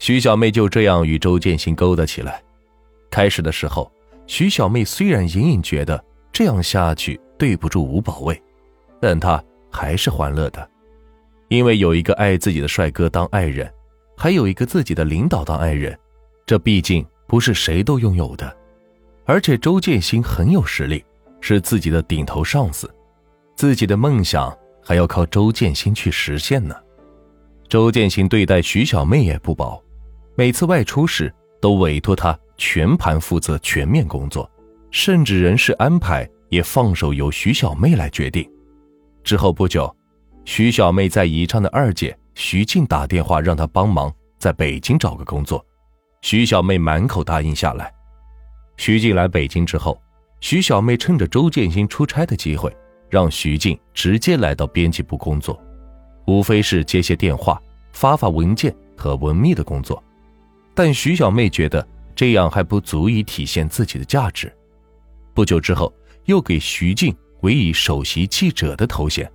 徐小妹就这样与周建新勾搭起来。开始的时候，徐小妹虽然隐隐觉得这样下去对不住吴保卫，但她还是欢乐的，因为有一个爱自己的帅哥当爱人，还有一个自己的领导当爱人，这毕竟不是谁都拥有的。而且周建新很有实力，是自己的顶头上司，自己的梦想还要靠周建新去实现呢。周建新对待徐小妹也不薄。每次外出时，都委托他全盘负责全面工作，甚至人事安排也放手由徐小妹来决定。之后不久，徐小妹在宜昌的二姐徐静打电话让她帮忙在北京找个工作，徐小妹满口答应下来。徐静来北京之后，徐小妹趁着周建新出差的机会，让徐静直接来到编辑部工作，无非是接些电话、发发文件和文秘的工作。但徐小妹觉得这样还不足以体现自己的价值。不久之后，又给徐静委以首席记者的头衔。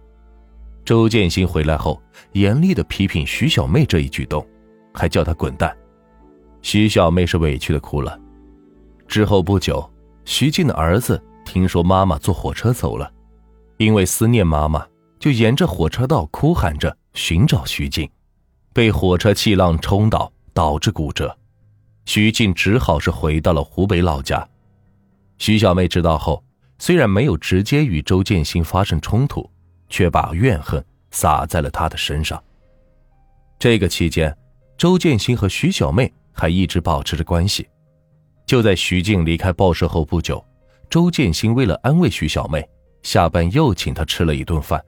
周建新回来后，严厉地批评徐小妹这一举动，还叫她滚蛋。徐小妹是委屈的哭了。之后不久，徐静的儿子听说妈妈坐火车走了，因为思念妈妈，就沿着火车道哭喊着寻找徐静，被火车气浪冲倒。导致骨折，徐静只好是回到了湖北老家。徐小妹知道后，虽然没有直接与周建新发生冲突，却把怨恨撒在了他的身上。这个期间，周建新和徐小妹还一直保持着关系。就在徐静离开报社后不久，周建新为了安慰徐小妹，下班又请她吃了一顿饭。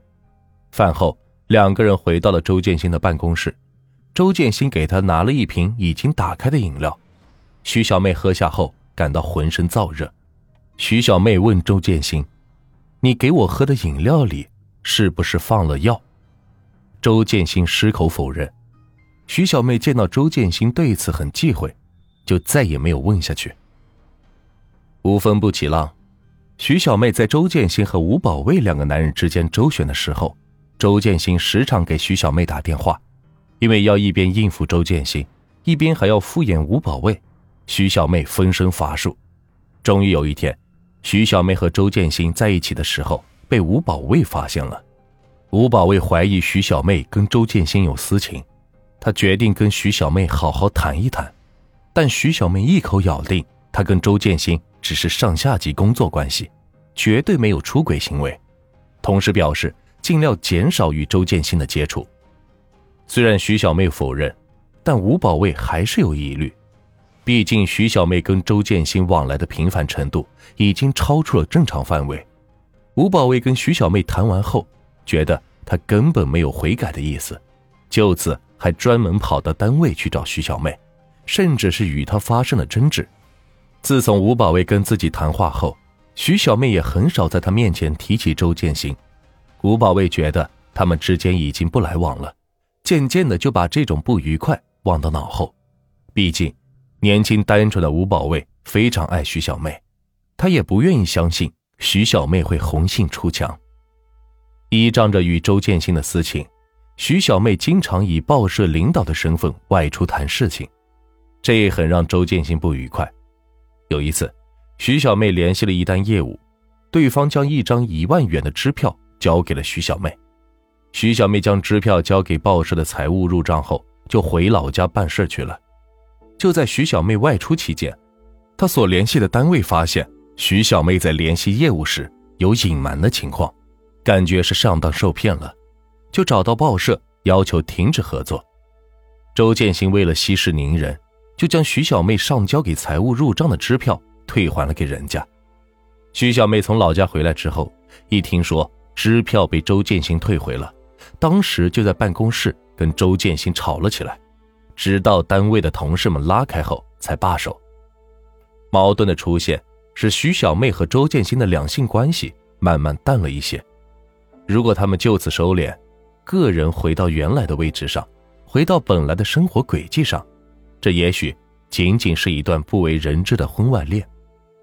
饭后，两个人回到了周建新的办公室。周建新给他拿了一瓶已经打开的饮料，徐小妹喝下后感到浑身燥热。徐小妹问周建新：“你给我喝的饮料里是不是放了药？”周建新矢口否认。徐小妹见到周建新对此很忌讳，就再也没有问下去。无风不起浪，徐小妹在周建新和吴保卫两个男人之间周旋的时候，周建新时常给徐小妹打电话。因为要一边应付周建新，一边还要敷衍吴保卫，徐小妹分身乏术。终于有一天，徐小妹和周建新在一起的时候，被吴保卫发现了。吴保卫怀疑徐小妹跟周建新有私情，他决定跟徐小妹好好谈一谈。但徐小妹一口咬定，她跟周建新只是上下级工作关系，绝对没有出轨行为，同时表示尽量减少与周建新的接触。虽然徐小妹否认，但吴保卫还是有疑虑。毕竟徐小妹跟周建新往来的频繁程度已经超出了正常范围。吴保卫跟徐小妹谈完后，觉得她根本没有悔改的意思，就此还专门跑到单位去找徐小妹，甚至是与她发生了争执。自从吴保卫跟自己谈话后，徐小妹也很少在他面前提起周建新。吴保卫觉得他们之间已经不来往了。渐渐的就把这种不愉快忘到脑后，毕竟年轻单纯的吴保卫非常爱徐小妹，他也不愿意相信徐小妹会红杏出墙。依仗着与周建新的私情，徐小妹经常以报社领导的身份外出谈事情，这也很让周建新不愉快。有一次，徐小妹联系了一单业务，对方将一张一万元的支票交给了徐小妹。徐小妹将支票交给报社的财务入账后，就回老家办事去了。就在徐小妹外出期间，她所联系的单位发现徐小妹在联系业务时有隐瞒的情况，感觉是上当受骗了，就找到报社要求停止合作。周建新为了息事宁人，就将徐小妹上交给财务入账的支票退还了给人家。徐小妹从老家回来之后，一听说支票被周建新退回了。当时就在办公室跟周建新吵了起来，直到单位的同事们拉开后才罢手。矛盾的出现使徐小妹和周建新的两性关系慢慢淡了一些。如果他们就此收敛，个人回到原来的位置上，回到本来的生活轨迹上，这也许仅仅是一段不为人知的婚外恋，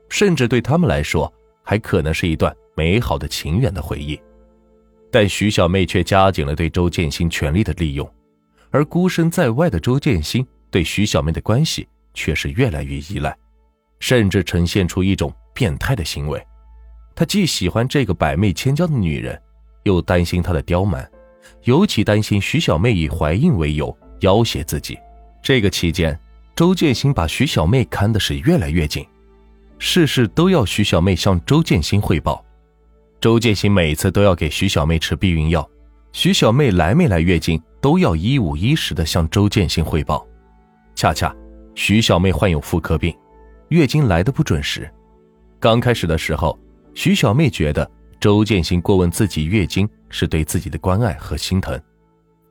甚至对他们来说还可能是一段美好的情缘的回忆。但徐小妹却加紧了对周建新权力的利用，而孤身在外的周建新对徐小妹的关系却是越来越依赖，甚至呈现出一种变态的行为。他既喜欢这个百媚千娇的女人，又担心她的刁蛮，尤其担心徐小妹以怀孕为由要挟自己。这个期间，周建新把徐小妹看的是越来越紧，事事都要徐小妹向周建新汇报。周建新每次都要给徐小妹吃避孕药，徐小妹来没来月经都要一五一十的向周建新汇报。恰恰，徐小妹患有妇科病，月经来的不准时。刚开始的时候，徐小妹觉得周建新过问自己月经是对自己的关爱和心疼，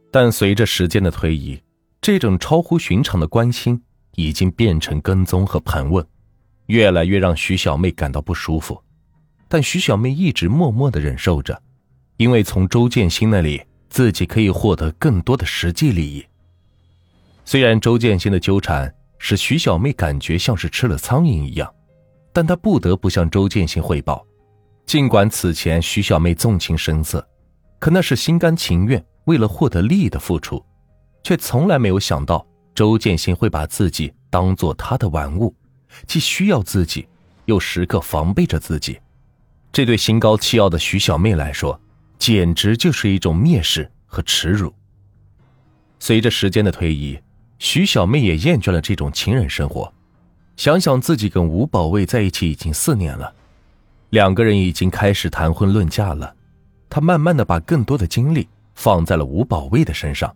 但随着时间的推移，这种超乎寻常的关心已经变成跟踪和盘问，越来越让徐小妹感到不舒服。但徐小妹一直默默的忍受着，因为从周建新那里自己可以获得更多的实际利益。虽然周建新的纠缠使徐小妹感觉像是吃了苍蝇一样，但她不得不向周建新汇报。尽管此前徐小妹纵情声色，可那是心甘情愿为了获得利益的付出。却从来没有想到周建新会把自己当做他的玩物，既需要自己，又时刻防备着自己。这对心高气傲的徐小妹来说，简直就是一种蔑视和耻辱。随着时间的推移，徐小妹也厌倦了这种情人生活。想想自己跟吴保卫在一起已经四年了，两个人已经开始谈婚论嫁了，她慢慢的把更多的精力放在了吴保卫的身上。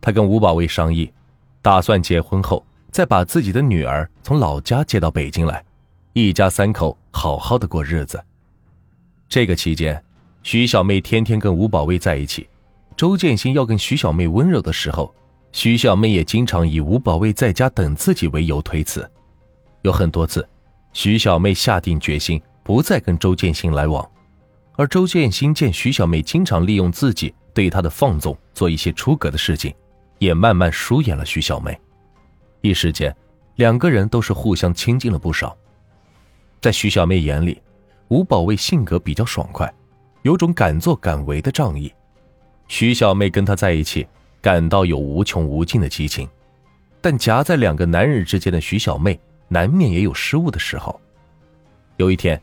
他跟吴保卫商议，打算结婚后再把自己的女儿从老家接到北京来，一家三口好好的过日子。这个期间，徐小妹天天跟吴保卫在一起。周建新要跟徐小妹温柔的时候，徐小妹也经常以吴保卫在家等自己为由推辞。有很多次，徐小妹下定决心不再跟周建新来往，而周建新见徐小妹经常利用自己对他的放纵做一些出格的事情。也慢慢疏远了徐小妹，一时间，两个人都是互相亲近了不少。在徐小妹眼里，吴保卫性格比较爽快，有种敢作敢为的仗义。徐小妹跟他在一起，感到有无穷无尽的激情。但夹在两个男人之间的徐小妹，难免也有失误的时候。有一天，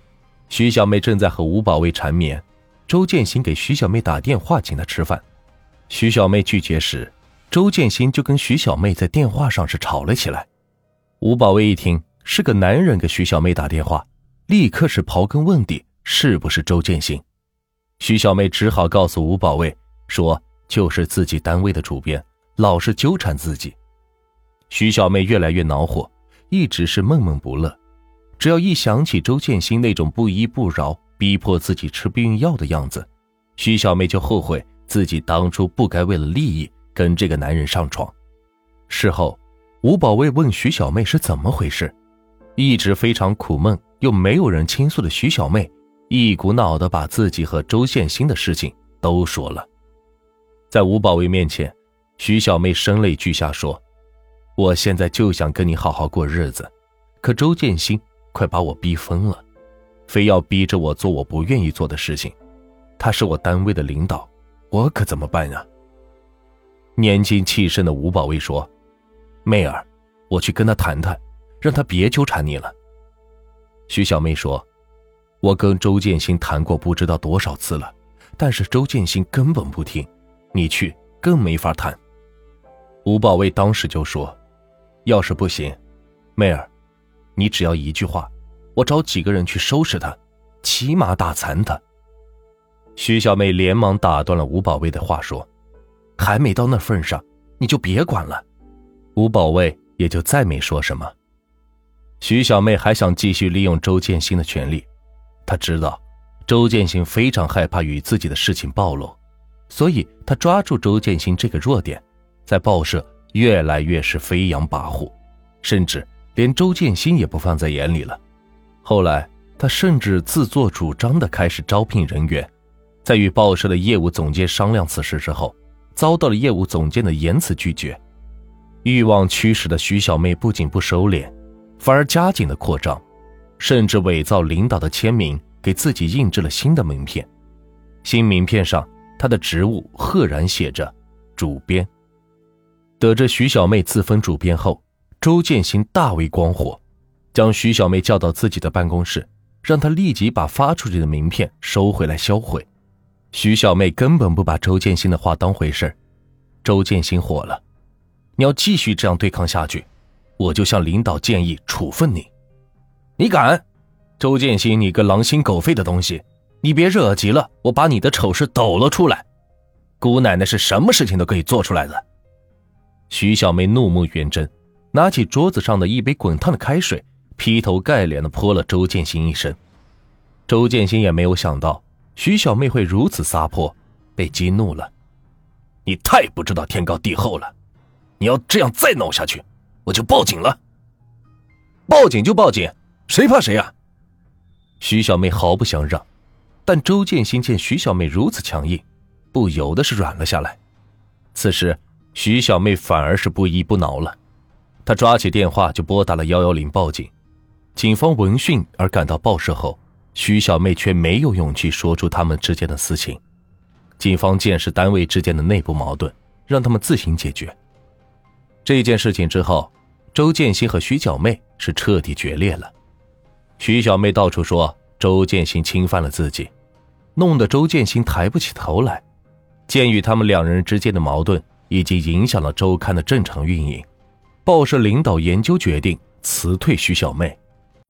徐小妹正在和吴保卫缠绵，周建新给徐小妹打电话请她吃饭，徐小妹拒绝时。周建新就跟徐小妹在电话上是吵了起来。吴保卫一听是个男人给徐小妹打电话，立刻是刨根问底，是不是周建新？徐小妹只好告诉吴保卫说，就是自己单位的主编，老是纠缠自己。徐小妹越来越恼火，一直是闷闷不乐。只要一想起周建新那种不依不饶、逼迫自己吃避孕药的样子，徐小妹就后悔自己当初不该为了利益。跟这个男人上床，事后，吴保卫问徐小妹是怎么回事，一直非常苦闷又没有人倾诉的徐小妹，一股脑的把自己和周建新的事情都说了。在吴保卫面前，徐小妹声泪俱下说：“我现在就想跟你好好过日子，可周建新快把我逼疯了，非要逼着我做我不愿意做的事情。他是我单位的领导，我可怎么办呀？”年轻气盛的吴保卫说：“妹儿，我去跟他谈谈，让他别纠缠你了。”徐小妹说：“我跟周建新谈过不知道多少次了，但是周建新根本不听，你去更没法谈。”吴保卫当时就说：“要是不行，妹儿，你只要一句话，我找几个人去收拾他，起码打残他。”徐小妹连忙打断了吴保卫的话说。还没到那份上，你就别管了。吴保卫也就再没说什么。徐小妹还想继续利用周建新的权利，她知道周建新非常害怕与自己的事情暴露，所以她抓住周建新这个弱点，在报社越来越是飞扬跋扈，甚至连周建新也不放在眼里了。后来，她甚至自作主张的开始招聘人员，在与报社的业务总监商量此事之后。遭到了业务总监的严词拒绝，欲望驱使的徐小妹不仅不收敛，反而加紧了扩张，甚至伪造领导的签名，给自己印制了新的名片。新名片上，他的职务赫然写着“主编”。得知徐小妹自封主编后，周建新大为光火，将徐小妹叫到自己的办公室，让她立即把发出去的名片收回来销毁。徐小妹根本不把周建新的话当回事周建新火了：“你要继续这样对抗下去，我就向领导建议处分你。你敢？周建新，你个狼心狗肺的东西！你别惹急了，我把你的丑事抖了出来。姑奶奶是什么事情都可以做出来的。”徐小妹怒目圆睁，拿起桌子上的一杯滚烫的开水，劈头盖脸的泼了周建新一身。周建新也没有想到徐小妹会如此撒泼，被激怒了。你太不知道天高地厚了！你要这样再闹下去，我就报警了。报警就报警，谁怕谁啊！徐小妹毫不相让，但周建新见徐小妹如此强硬，不由得是软了下来。此时。徐小妹反而是不依不挠了，她抓起电话就拨打了幺幺零报警。警方闻讯而赶到报社后，徐小妹却没有勇气说出他们之间的私情。警方见是单位之间的内部矛盾，让他们自行解决。这件事情之后，周建新和徐小妹是彻底决裂了。徐小妹到处说周建新侵犯了自己，弄得周建新抬不起头来。鉴于他们两人之间的矛盾。已经影响了周刊的正常运营，报社领导研究决定辞退徐小妹。